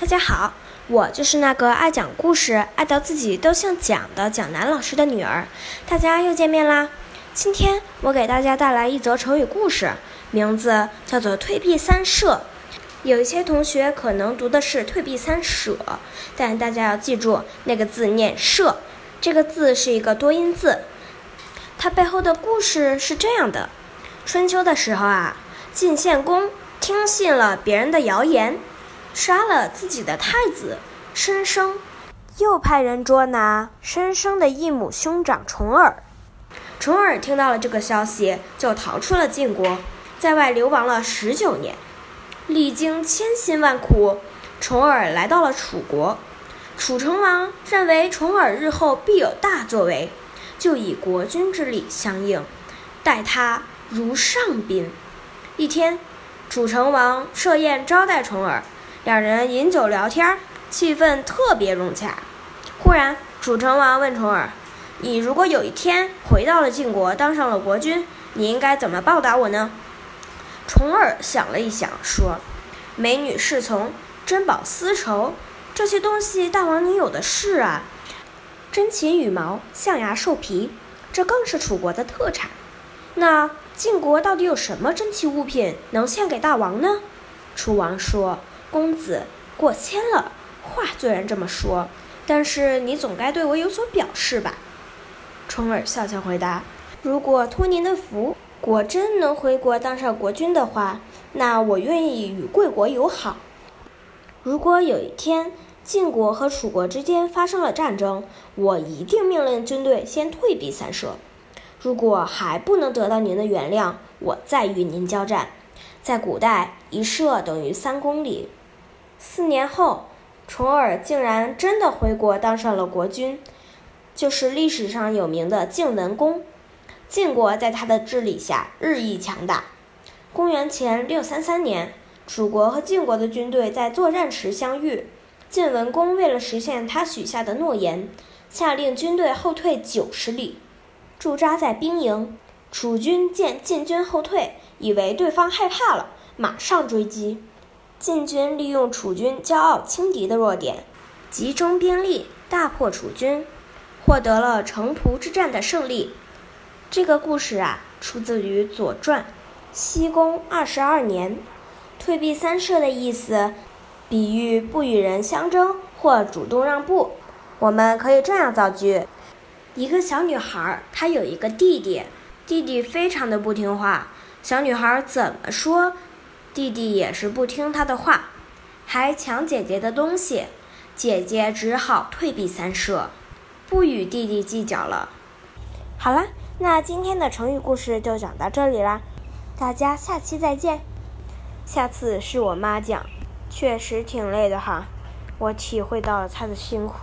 大家好，我就是那个爱讲故事、爱到自己都像讲的蒋楠老师的女儿。大家又见面啦！今天我给大家带来一则成语故事，名字叫做“退避三舍”。有一些同学可能读的是“退避三舍”，但大家要记住，那个字念“舍”，这个字是一个多音字。它背后的故事是这样的：春秋的时候啊，晋献公听信了别人的谣言。杀了自己的太子申生，又派人捉拿申生的异母兄长重耳。重耳听到了这个消息，就逃出了晋国，在外流亡了十九年。历经千辛万苦，重耳来到了楚国。楚成王认为重耳日后必有大作为，就以国君之礼相应，待他如上宾。一天，楚成王设宴招待重耳。两人饮酒聊天，气氛特别融洽。忽然，楚成王问重耳：“你如果有一天回到了晋国，当上了国君，你应该怎么报答我呢？”重耳想了一想，说：“美女侍从、珍宝丝绸，这些东西大王你有的是啊。珍禽羽毛、象牙兽皮，这更是楚国的特产。那晋国到底有什么珍奇物品能献给大王呢？”楚王说。公子过谦了，话虽然这么说，但是你总该对我有所表示吧？重耳笑笑回答：“如果托您的福，果真能回国当上国君的话，那我愿意与贵国友好。如果有一天晋国和楚国之间发生了战争，我一定命令军队先退避三舍。如果还不能得到您的原谅，我再与您交战。在古代，一舍等于三公里。”四年后，重耳竟然真的回国当上了国君，就是历史上有名的晋文公。晋国在他的治理下日益强大。公元前六三三年，楚国和晋国的军队在作战时相遇。晋文公为了实现他许下的诺言，下令军队后退九十里，驻扎在兵营。楚军见晋军后退，以为对方害怕了，马上追击。晋军利用楚军骄傲轻敌的弱点，集中兵力大破楚军，获得了城濮之战的胜利。这个故事啊，出自于《左传》。西公二十二年，退避三舍的意思，比喻不与人相争或主动让步。我们可以这样造句：一个小女孩，她有一个弟弟，弟弟非常的不听话，小女孩怎么说？弟弟也是不听他的话，还抢姐姐的东西，姐姐只好退避三舍，不与弟弟计较了。好啦，那今天的成语故事就讲到这里啦，大家下期再见。下次是我妈讲，确实挺累的哈，我体会到了她的辛苦。